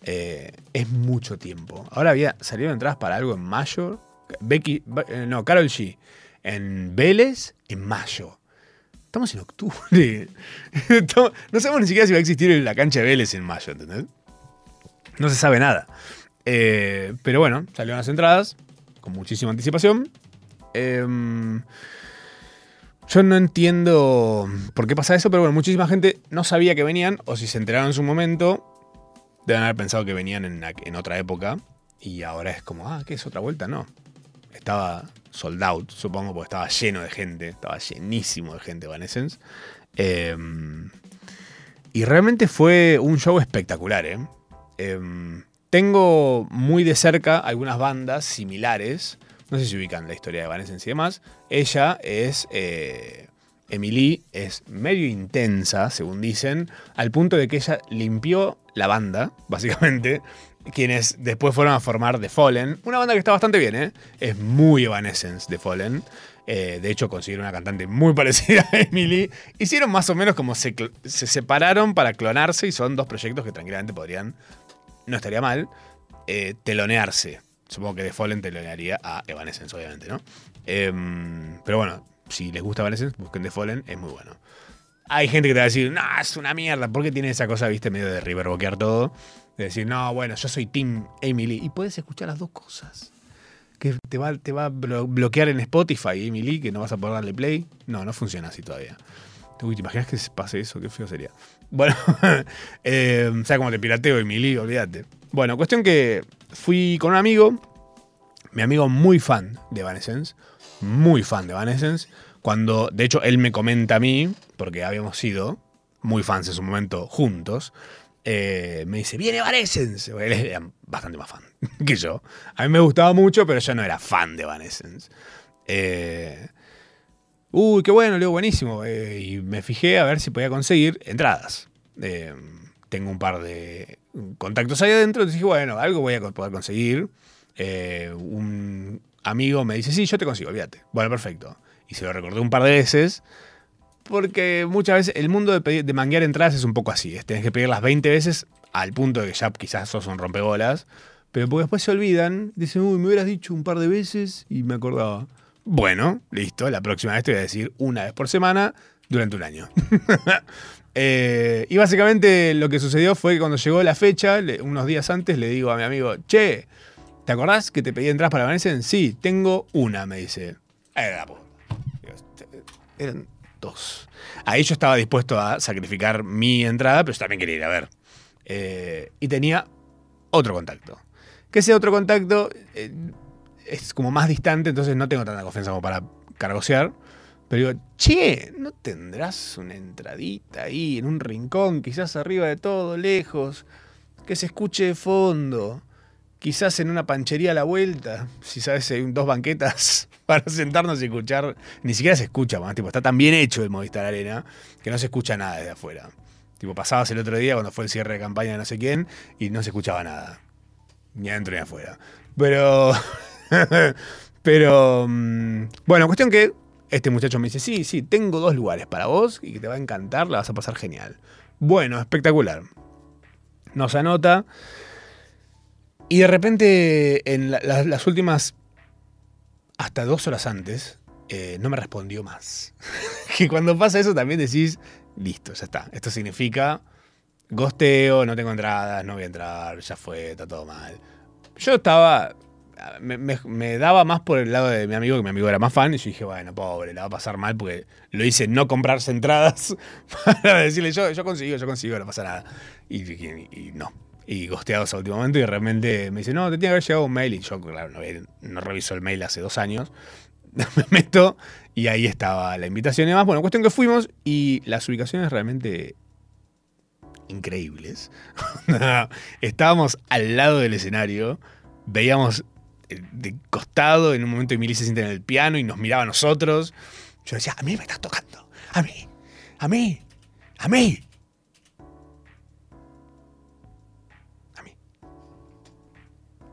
Eh, es mucho tiempo. Ahora había salieron entradas para algo en mayo. Becky, eh, no, Carol G. En Vélez en mayo. Estamos en octubre. No sabemos ni siquiera si va a existir la cancha de Vélez en mayo, ¿entendés? No se sabe nada. Eh, pero bueno, salieron las entradas con muchísima anticipación. Em, yo no entiendo por qué pasa eso, pero bueno, muchísima gente no sabía que venían, o si se enteraron en su momento, deben haber pensado que venían en, en otra época, y ahora es como, ah, ¿qué es otra vuelta? No. Estaba sold out, supongo, porque estaba lleno de gente, estaba llenísimo de gente Evanescence. Em, y realmente fue un show espectacular, ¿eh? Em, tengo muy de cerca algunas bandas similares. No sé si ubican la historia de Evanescence y demás. Ella es. eh, Emily es medio intensa, según dicen, al punto de que ella limpió la banda, básicamente. Quienes después fueron a formar The Fallen. Una banda que está bastante bien, ¿eh? Es muy Evanescence The Fallen. Eh, de hecho, consiguieron una cantante muy parecida a Emily. Hicieron más o menos como se, separaron para clonarse y son dos proyectos que tranquilamente podrían, no estaría mal, eh, telonearse. Supongo que The Fallen telonearía a Evanescence, obviamente, ¿no? Em, pero bueno, si les gusta Evanescence, busquen The Fallen, es muy bueno. Hay gente que te va a decir, no, es una mierda, porque tiene esa cosa, viste, medio de riverboquear todo. De decir, no, bueno, yo soy Team Emily. Y puedes escuchar las dos cosas. Que te va, te va a blo- bloquear en Spotify, Emily, que no vas a poder darle play. No, no funciona así todavía. Uy, ¿te imaginas que se pase eso? Qué feo sería. Bueno, eh, o sea, como te pirateo, Emily, olvídate. Bueno, cuestión que fui con un amigo, mi amigo muy fan de Evanescence, muy fan de Evanescence, cuando, de hecho, él me comenta a mí, porque habíamos sido muy fans en su momento juntos, eh, me dice, viene Evanescence. Él era bastante más fan que yo. A mí me gustaba mucho, pero yo no era fan de Evanescence. Eh, Uy, qué bueno, Leo, buenísimo. Eh, y me fijé a ver si podía conseguir entradas. Eh, tengo un par de contactos ahí adentro, dije, bueno, algo voy a poder conseguir. Un amigo me dice, sí, yo te consigo, olvídate. Bueno, perfecto. Y se lo recordé un par de veces, porque muchas veces el mundo de, pedir- de manguear entradas es un poco así. Es, tenés que pedirlas 20 veces al punto de que ya quizás sos un rompebolas. Pero porque después se olvidan, dicen, uy, me hubieras dicho un par de veces y me acordaba. Bueno, listo, la próxima vez te voy a decir una vez por semana durante un año. Eh, y básicamente lo que sucedió fue que cuando llegó la fecha, unos días antes, le digo a mi amigo, che, ¿te acordás que te pedí entradas para Evanescence? Sí, tengo una, me dice. Era la puta. Digo, "Este, Eran dos. Ahí yo estaba dispuesto a sacrificar mi entrada, pero también quería ir a ver. Eh, y tenía otro contacto. Que ese otro contacto eh, es como más distante, entonces no tengo tanta confianza como para cargosear. Pero digo, che, ¿no tendrás una entradita ahí en un rincón, quizás arriba de todo, lejos, que se escuche de fondo? Quizás en una panchería a la vuelta, si sabes, hay dos banquetas para sentarnos y escuchar. Ni siquiera se escucha, tipo, está tan bien hecho el Movistar Arena que no se escucha nada desde afuera. Tipo, pasabas el otro día cuando fue el cierre de campaña de no sé quién y no se escuchaba nada. Ni adentro ni afuera. Pero. pero. mm, Bueno, cuestión que este muchacho me dice: Sí, sí, tengo dos lugares para vos y que te va a encantar, la vas a pasar genial. Bueno, espectacular. Nos anota. Y de repente, en la- la- las últimas. Hasta dos horas antes, eh, no me respondió más. que cuando pasa eso también decís: Listo, ya está. Esto significa. Gosteo, no tengo entradas, no voy a entrar, ya fue, está todo mal. Yo estaba. Me, me- me daba más por el lado de mi amigo, que mi amigo era más fan, y yo dije, bueno, pobre, la va a pasar mal porque lo hice no comprarse entradas para decirle, yo, yo consigo, yo consigo, no pasa nada. Y- y no. Y gosteados a último momento, y realmente me dice, no, te tiene que haber llegado un mail, y yo, claro, no, no reviso el mail hace dos años. me meto, y ahí estaba la invitación y demás. Bueno, cuestión que fuimos, y las ubicaciones realmente increíbles. Estábamos al lado del escenario, veíamos eh, de costado, en un momento Emily se siente en el piano y nos miraba a nosotros. Yo decía, a mí me estás tocando, a mí, a mí, a mí.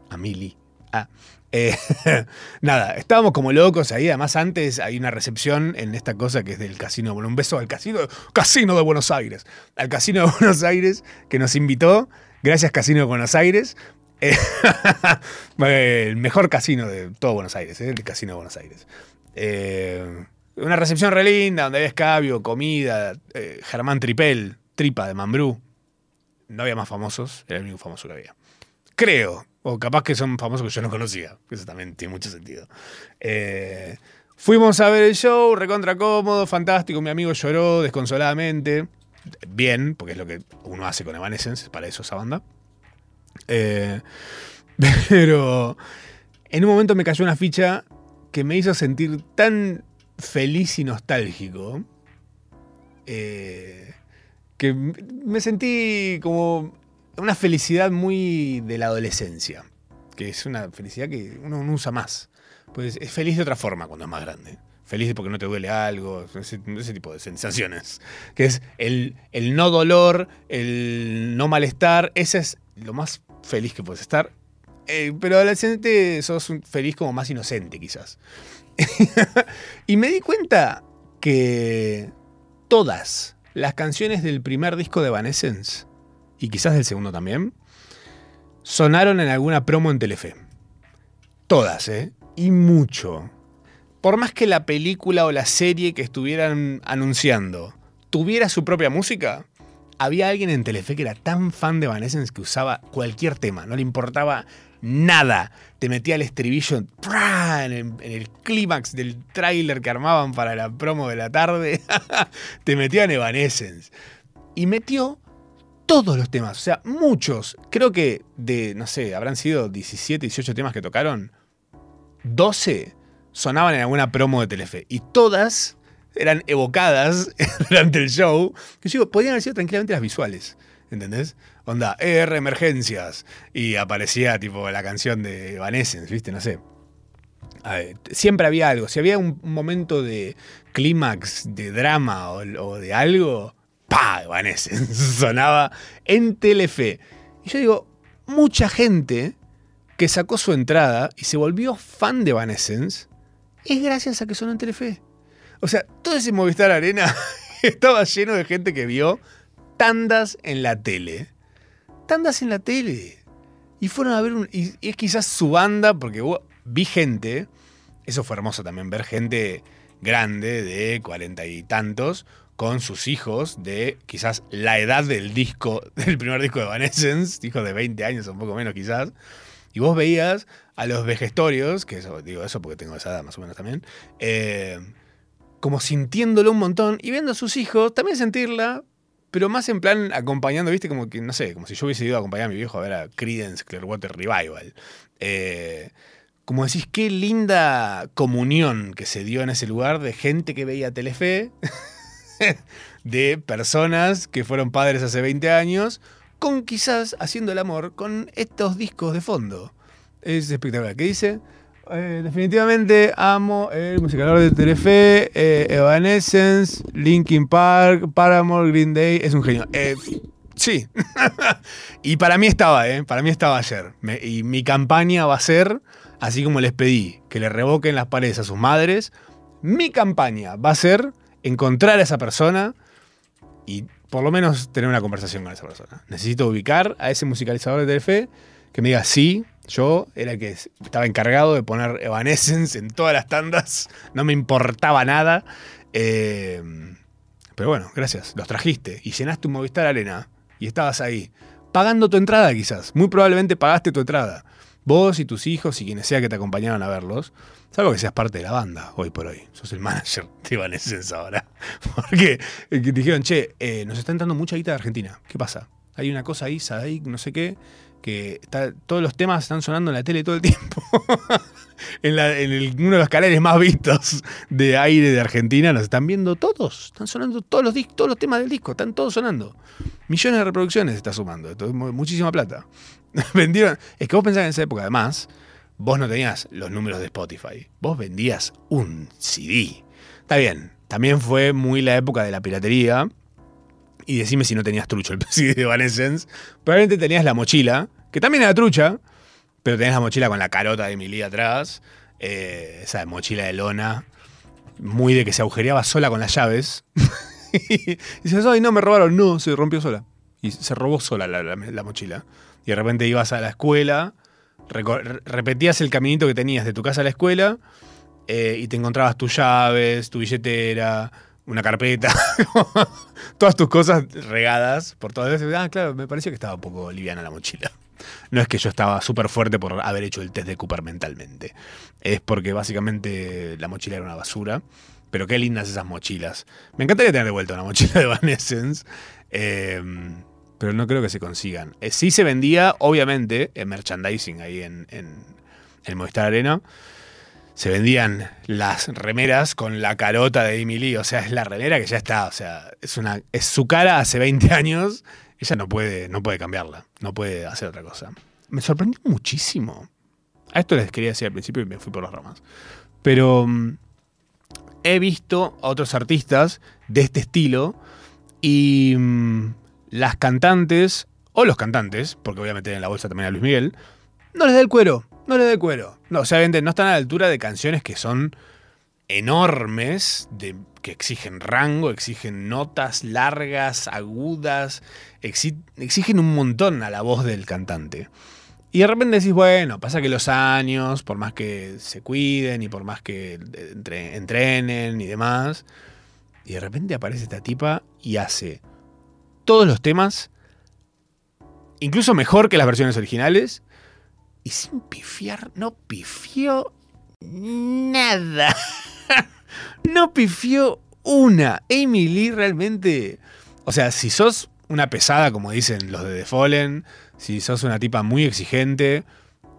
A Mili. Ah. Eh, nada, estábamos como locos ahí. Además, antes hay una recepción en esta cosa que es del casino. Bueno, un beso al casino, casino de Buenos Aires. Al casino de Buenos Aires que nos invitó. Gracias Casino de Buenos Aires. Eh, el mejor casino de todo Buenos Aires, ¿eh? el Casino de Buenos Aires. Una recepción re linda, donde había escabio, comida, Germán Tripel, tripa de Mambrú. No había más famosos, era el único famoso que había. Creo, o capaz que son famosos que yo no conocía, eso también tiene mucho sentido. Eh, fuimos a ver el show, recontra cómodo, fantástico, mi amigo lloró desconsoladamente. Bien, porque es lo que uno hace con Evanescence, para eso esa banda. Eh, pero en un momento me cayó una ficha que me hizo sentir tan feliz y nostálgico eh, que me sentí como una felicidad muy de la adolescencia, que es una felicidad que uno no usa más. Pues es feliz de otra forma cuando es más grande. Feliz porque no te duele algo, ese, ese tipo de sensaciones. Que es el, el no dolor, el no malestar, ese es lo más feliz que puedes estar. Eh, pero adolescente sos feliz como más inocente, quizás. y me di cuenta que todas las canciones del primer disco de Evanescence, y quizás del segundo también, sonaron en alguna promo en Telefe. Todas, ¿eh? Y mucho. Por más que la película o la serie que estuvieran anunciando tuviera su propia música, había alguien en Telefe que era tan fan de Evanescence que usaba cualquier tema, no le importaba nada. Te metía el estribillo en el clímax del tráiler que armaban para la promo de la tarde. Te metía en Evanescence. Y metió todos los temas, o sea, muchos. Creo que de, no sé, habrán sido 17, 18 temas que tocaron. 12 sonaban en alguna promo de Telefe. Y todas eran evocadas durante el show. Que podrían haber sido tranquilamente las visuales. ¿Entendés? Onda, ER Emergencias. Y aparecía tipo la canción de Evanescence, ¿viste? No sé. Siempre había algo. Si había un, momento de clímax, de drama o de algo, ¡pa! Evanescence. Sonaba en Telefe. Y yo digo, mucha gente que sacó su entrada y se volvió fan de Evanescence es gracias a que sonó en Telefe. O sea, todo ese Movistar Arena estaba lleno de gente que vio tandas en la tele. Tandas en la tele. Y fueron a ver un. Y, y es quizás su banda, porque vi gente. Eso fue hermoso también, ver gente grande de cuarenta y tantos con sus hijos de quizás la edad del disco, del primer disco de Evanescence, hijos de 20 años un poco menos quizás. Y vos veías a los vejestorios, que digo eso porque tengo esa edad más o menos también, eh, como sintiéndolo un montón y viendo a sus hijos también sentirla, pero más en plan acompañando, viste, como que, no sé, como si yo hubiese ido a acompañar a mi viejo a ver a Creedence Clearwater Revival. Eh, como decís, qué linda comunión que se dio en ese lugar de gente que veía Telefe, de personas que fueron padres hace 20 años, con quizás haciendo el amor con estos discos de fondo. Es espectacular. ¿Qué dice? Eh, definitivamente amo el musicador de Telefe, eh, Evanescence, Linkin Park, Paramore, Green Day. Es un genio. Eh, sí. y para mí estaba, ¿eh? Para mí estaba ayer. Y mi campaña va a ser, así como les pedí que le revoquen las paredes a sus madres, mi campaña va a ser encontrar a esa persona y por lo menos tener una conversación con esa persona. Necesito ubicar a ese musicalizador de Telefe que me diga, sí, yo era el que estaba encargado de poner Evanescence en todas las tandas, no me importaba nada. Eh, pero bueno, gracias, los trajiste y llenaste un Movistar Arena y estabas ahí, pagando tu entrada quizás, muy probablemente pagaste tu entrada. Vos y tus hijos y quienes sea que te acompañaron a verlos, salvo que seas parte de la banda hoy por hoy. Sos el manager de Evanescence ahora. Porque eh, dijeron, che, eh, nos está entrando mucha guita de Argentina. ¿Qué pasa? Hay una cosa ahí, Sadaic, no sé qué, que todos los temas están sonando en la tele todo el tiempo. en uno de los canales más vistos de aire de Argentina nos están viendo todos. Están sonando todos los, dis- todos los temas del disco, están todos sonando. Millones de reproducciones está sumando, esto es mu- muchísima plata. Vendieron. Es que vos pensás que en esa época, además, vos no tenías los números de Spotify. Vos vendías un CD. Está bien, también fue muy la época de la piratería. Y decime si no tenías trucho el CD de Evanescence. Probablemente tenías la mochila, que también era trucha, pero tenías la mochila con la carota de Emily atrás. eh, esa mochila de lona, muy de que se agujereaba sola con las llaves. y dices, ay, no, me robaron. No, se rompió sola. y se robó sola la, la- la mochila. Y de repente ibas a la escuela, repetías el caminito que tenías de tu casa a la escuela eh, y te encontrabas tus llaves, tu billetera, una carpeta, todas tus cosas regadas por todas veces. Ah, claro, me pareció que estaba un poco liviana la mochila. No es que yo estaba súper fuerte por haber hecho el test de Cooper mentalmente. Es porque básicamente la mochila era una basura. Pero qué lindas esas mochilas. Me encantaría tener de vuelta una mochila de Evanescence. eh, pero no creo que se consigan. Eh, sí se vendía, obviamente, en merchandising ahí en, en, en Movistar Arena. Se vendían las remeras con la carota de Lee. O sea, es la remera que ya está. O sea, es, una, es su cara hace 20 años. Ella no puede, no puede cambiarla. No puede hacer otra cosa. Me sorprendió muchísimo. A esto les quería decir al principio y me fui por las ramas. Pero mm, he visto a otros artistas de este estilo y mm, las cantantes, o los cantantes, porque voy a meter en la bolsa también a Luis Miguel, no les da el cuero, no les da el cuero. No, o sea, no están a la altura de canciones que son enormes, de, que exigen rango, exigen notas largas, agudas, exi- exigen un montón a la voz del cantante. Y de repente decís, bueno, pasa que los años, por más que se cuiden y por más que entre- entrenen y demás, y de repente aparece esta tipa y hace todos los temas, incluso mejor que las versiones originales, y sin pifiar, no pifió nada. no pifió una. Amy Lee realmente. O sea, si sos una pesada, como dicen los de The Fallen, si sos una tipa muy exigente,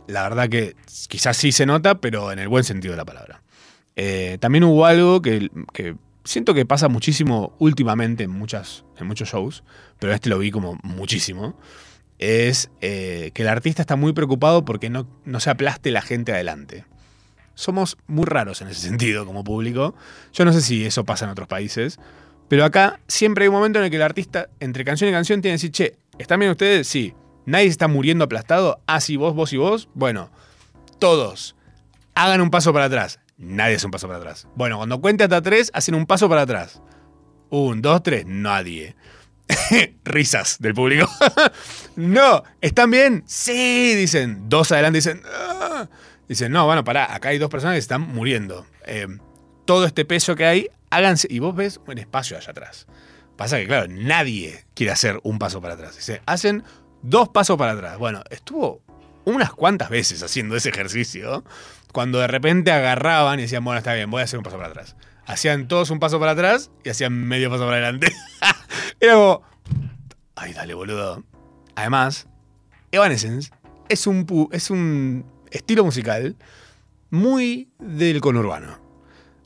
la verdad que quizás sí se nota, pero en el buen sentido de la palabra. Eh, también hubo algo que, que siento que pasa muchísimo últimamente en, en muchos shows, pero este lo vi como muchísimo. Es eh, que el artista está muy preocupado porque no, no se aplaste la gente adelante. Somos muy raros en ese sentido como público. Yo no sé si eso pasa en otros países, pero acá siempre hay un momento en el que el artista, entre canción y canción, tiene que decir, che, ¿están bien ustedes? Sí. ¿Nadie se está muriendo aplastado? Ah, sí, vos, vos y vos. Bueno, todos hagan un paso para atrás. Nadie hace un paso para atrás. Bueno, cuando cuente hasta tres, hacen un paso para atrás. Un, dos, tres, nadie. Risas del público. no, ¿están bien? Sí, dicen. Dos adelante dicen. "Ah". Dicen, no, bueno, pará, acá hay dos personas que están muriendo. Eh, todo este peso que hay, háganse. Y vos ves un espacio allá atrás. Pasa que, claro, nadie quiere hacer un paso para atrás. Dice, hacen dos pasos para atrás. Bueno, estuvo unas cuantas veces haciendo ese ejercicio. Cuando de repente agarraban y decían, bueno, está bien, voy a hacer un paso para atrás. Hacían todos un paso para atrás y hacían medio paso para adelante. Era como, ay, dale, boludo. Además, Evanescence es un, es un estilo musical muy del conurbano.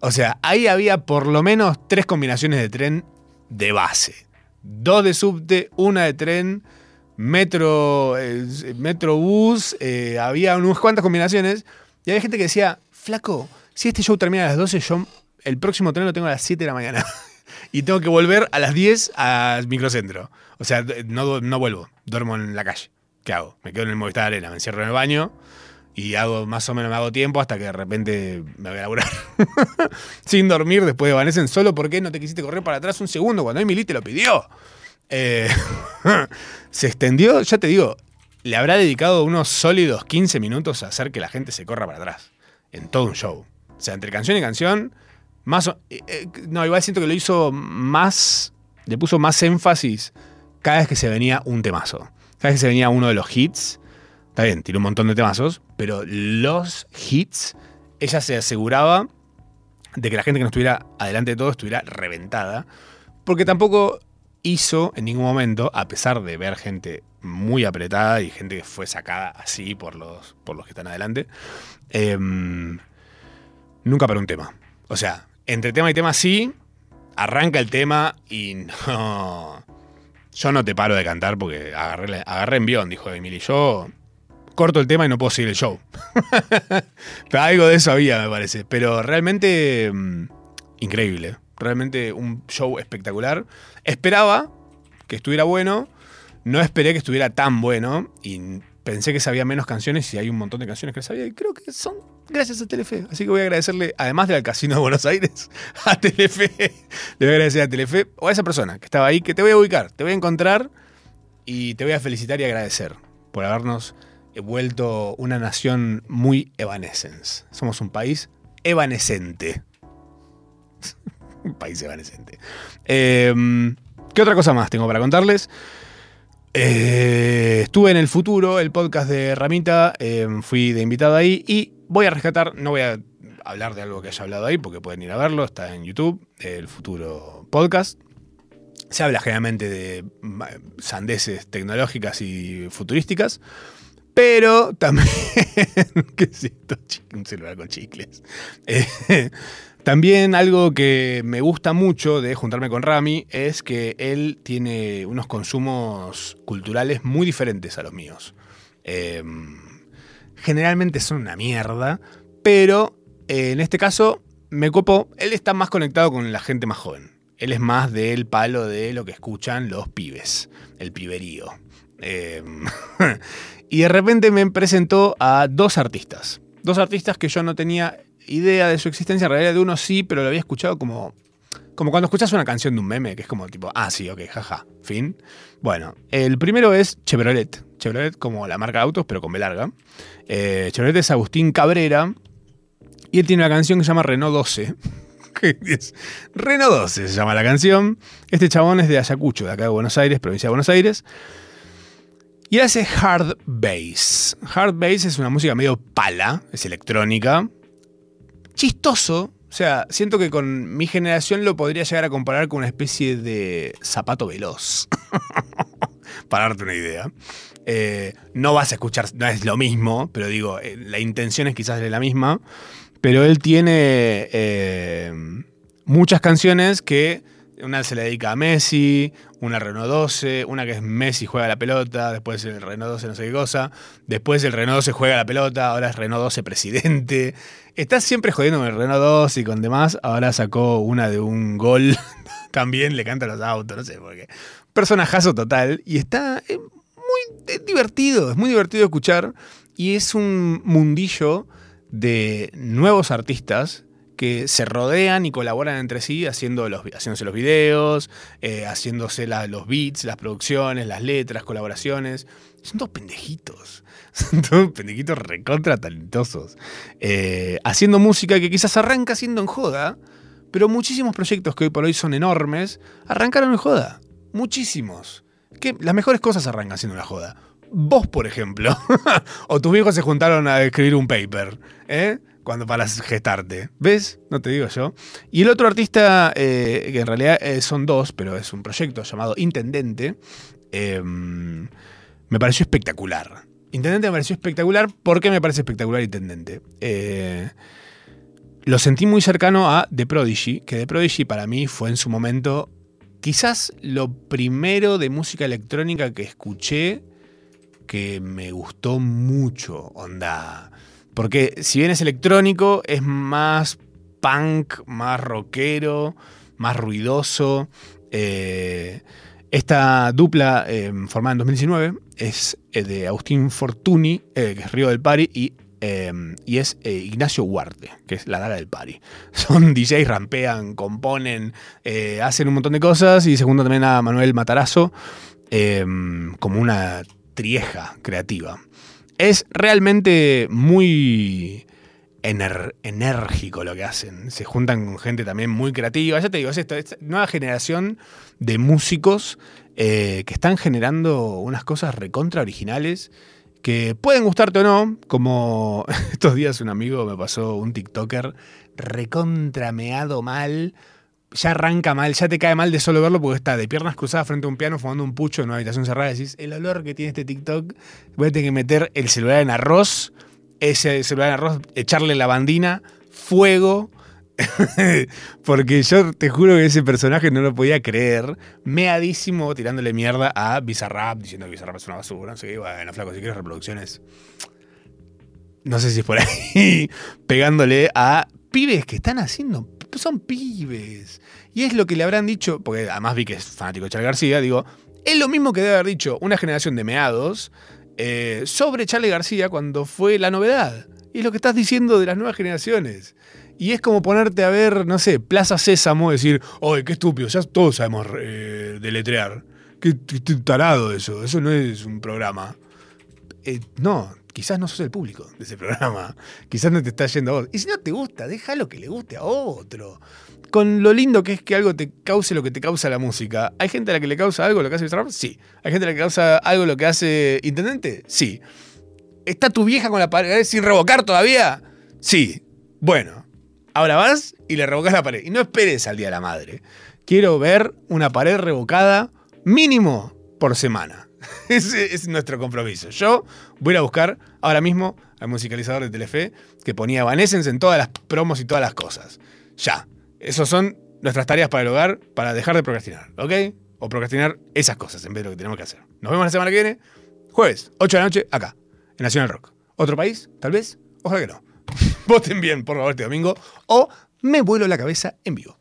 O sea, ahí había por lo menos tres combinaciones de tren de base. Dos de subte, una de tren, metro, eh, metrobús, eh, había unas cuantas combinaciones. Y había gente que decía, flaco, si este show termina a las 12, yo el próximo tren lo tengo a las 7 de la mañana. y tengo que volver a las 10 al microcentro. O sea, no, no vuelvo, duermo en la calle. ¿Qué hago? Me quedo en el Movistar Arena, me encierro en el baño y hago más o menos me hago tiempo hasta que de repente me voy a laburar. Sin dormir después de Vanessa solo porque no te quisiste correr para atrás un segundo cuando Emily te lo pidió. Eh, se extendió, ya te digo, le habrá dedicado unos sólidos 15 minutos a hacer que la gente se corra para atrás. En todo un show. O sea, entre canción y canción, más. o- eh, eh, no, igual siento que lo hizo más. Le puso más énfasis cada vez que se venía un temazo. Cada vez que se venía uno de los hits. Está bien, tiró un montón de temazos, pero los hits, ella se aseguraba de que la gente que no estuviera adelante de todo estuviera reventada. Porque tampoco hizo en ningún momento, a pesar de ver gente muy apretada y gente que fue sacada así por los, por los que están adelante, em, nunca para un tema. O sea, entre tema y tema sí, arranca el tema y no. Yo no te paro de cantar porque agarré, agarré envión, dijo Emily. Yo corto el tema y no puedo seguir el show. Algo de eso había, me parece. Pero realmente mm, increíble. Realmente un show espectacular. Esperaba que estuviera bueno. No esperé que estuviera tan bueno. Y pensé que sabía menos canciones y hay un montón de canciones que sabía. Y creo que son gracias a Telefe. Así que voy a agradecerle, además del Casino de Buenos Aires, a Telefe. Le voy a agradecer a Telefe o a esa persona que estaba ahí, que te voy a ubicar. Te voy a encontrar y te voy a felicitar y agradecer por habernos vuelto una nación muy evanescence. Somos un país evanescente. un país evanescente. Em, ¿Qué otra cosa más tengo para contarles? Eh, estuve en el futuro, el podcast de Ramita, em, fui de invitado ahí y voy a rescatar, no voy a hablar de algo que haya hablado ahí porque pueden ir a verlo, está en YouTube, el futuro podcast. Se habla generalmente de sandeces tecnológicas y futurísticas, pero también. ¿Qué es esto? Un celular con chicles. Eh, también algo que me gusta mucho de juntarme con Rami es que él tiene unos consumos culturales muy diferentes a los míos. Eh, generalmente son una mierda, pero eh, en este caso me copo, él está más conectado con la gente más joven. Él es más del palo de lo que escuchan los pibes, el piberío. Eh, y de repente me presentó a dos artistas. Dos artistas que yo no tenía idea de su existencia. En realidad de uno sí, pero lo había escuchado como, como cuando escuchas una canción de un meme, que es como tipo, ah, sí, ok, jaja, fin. Bueno, el primero es Chevrolet. Chevrolet como la marca de autos, pero con B larga. Eh, Chevrolet es Agustín Cabrera. Y él tiene una canción que se llama Renault 12. que es- Renault 12 se llama la canción. Este chabón es de Ayacucho, de acá de Buenos Aires, provincia de Buenos Aires. Y hace hard bass. Hard bass es una música medio pala, es electrónica. Chistoso. O sea, siento que con mi generación lo podría llegar a comparar con una especie de zapato veloz. Para darte una idea. Eh, no vas a escuchar, no es lo mismo, pero digo, eh, la intención es quizás la misma. Pero él tiene eh, muchas canciones que una se le dedica a Messi, una Renault 12, una que es Messi juega la pelota, después el Renault 12 no sé qué cosa, después el Renault 12 juega la pelota, ahora es Renault 12 presidente. Está siempre jodiendo con el Renault 12 y con demás, ahora sacó una de un gol, también le canta los autos, no sé por qué. Personajazo total y está muy divertido, es muy divertido escuchar y es un mundillo de nuevos artistas que se rodean y colaboran entre sí haciendo los, haciéndose los videos, eh, haciéndose los beats, las producciones, las letras, colaboraciones. Son todos pendejitos. Son todos pendejitos recontra talentosos. Eh, haciendo música que quizás arranca siendo en joda, pero muchísimos proyectos que hoy por hoy son enormes arrancaron en joda. Muchísimos. Que las mejores cosas arrancan siendo una joda. Vos, por ejemplo, o tus viejos se juntaron a escribir un paper, ¿eh? Cuando para gestarte. ¿Ves? No te digo yo. Y el otro artista, eh, que en realidad eh, son dos, pero es un proyecto llamado Intendente, eh, me pareció espectacular. Intendente me pareció espectacular. ¿Por qué me parece espectacular Intendente? Eh, lo sentí muy cercano a The Prodigy, que The Prodigy para mí fue en su momento quizás lo primero de música electrónica que escuché que me gustó mucho, onda. Porque si bien es electrónico, es más punk, más rockero, más ruidoso. Eh, esta dupla eh, formada en 2019 es eh, de Agustín Fortuny, que es Río del Pari, y, es Ignacio Huarte, que es la daga del Pari. Son DJs, rampean, componen, hacen un montón de cosas y se junta también a Manuel Matarazo como una trieja creativa. Es realmente muy enérgico lo que hacen. Se juntan con gente también muy creativa. Ya te digo, es esta nueva generación de músicos eh, que están generando unas cosas recontra originales que pueden gustarte o no, como estos días un amigo me pasó un TikToker recontrameado mal. Ya arranca mal, ya te cae mal de solo verlo porque está de piernas cruzadas frente a un piano fumando un pucho en una habitación cerrada. Y decís, el olor que tiene este TikTok, voy a tener que meter el celular en arroz, ese celular en arroz, echarle la bandina, fuego. porque yo te juro que ese personaje no lo podía creer. Meadísimo tirándole mierda a Bizarrap, diciendo que Bizarrap es una basura. No sé qué, bueno, flaco, si quieres reproducciones. No sé si es por ahí. pegándole a pibes que están haciendo. Son pibes. Y es lo que le habrán dicho, porque además vi que es fanático de Charlie García, digo, es lo mismo que debe haber dicho una generación de meados eh, sobre Charlie García cuando fue la novedad. Y es lo que estás diciendo de las nuevas generaciones. Y es como ponerte a ver, no sé, Plaza Sésamo, decir, ¡ay, qué estúpido! Ya todos sabemos eh, deletrear. qué tarado eso. Eso no es un programa. Eh, no, quizás no sos el público de ese programa. Quizás no te está yendo a vos. Y si no te gusta, déjalo que le guste a otro. Con lo lindo que es que algo te cause lo que te causa la música. ¿Hay gente a la que le causa algo lo que hace Bizarrap? Sí. ¿Hay gente a la que causa algo lo que hace Intendente? Sí. ¿Está tu vieja con la pared sin revocar todavía? Sí. Bueno, ahora vas y le revocas la pared. Y no esperes al Día de la Madre. Quiero ver una pared revocada mínimo por semana. Ese es nuestro compromiso. Yo voy a buscar ahora mismo al musicalizador de Telefe que ponía Evanescence en todas las promos y todas las cosas. Ya. Esas son nuestras tareas para el hogar, para dejar de procrastinar, ¿ok? O procrastinar esas cosas en vez de lo que tenemos que hacer. Nos vemos la semana que viene, jueves, 8 de la noche, acá, en Nacional Rock. ¿Otro país? Tal vez. Ojalá que no. Voten bien, por favor, este domingo. O me vuelo la cabeza en vivo.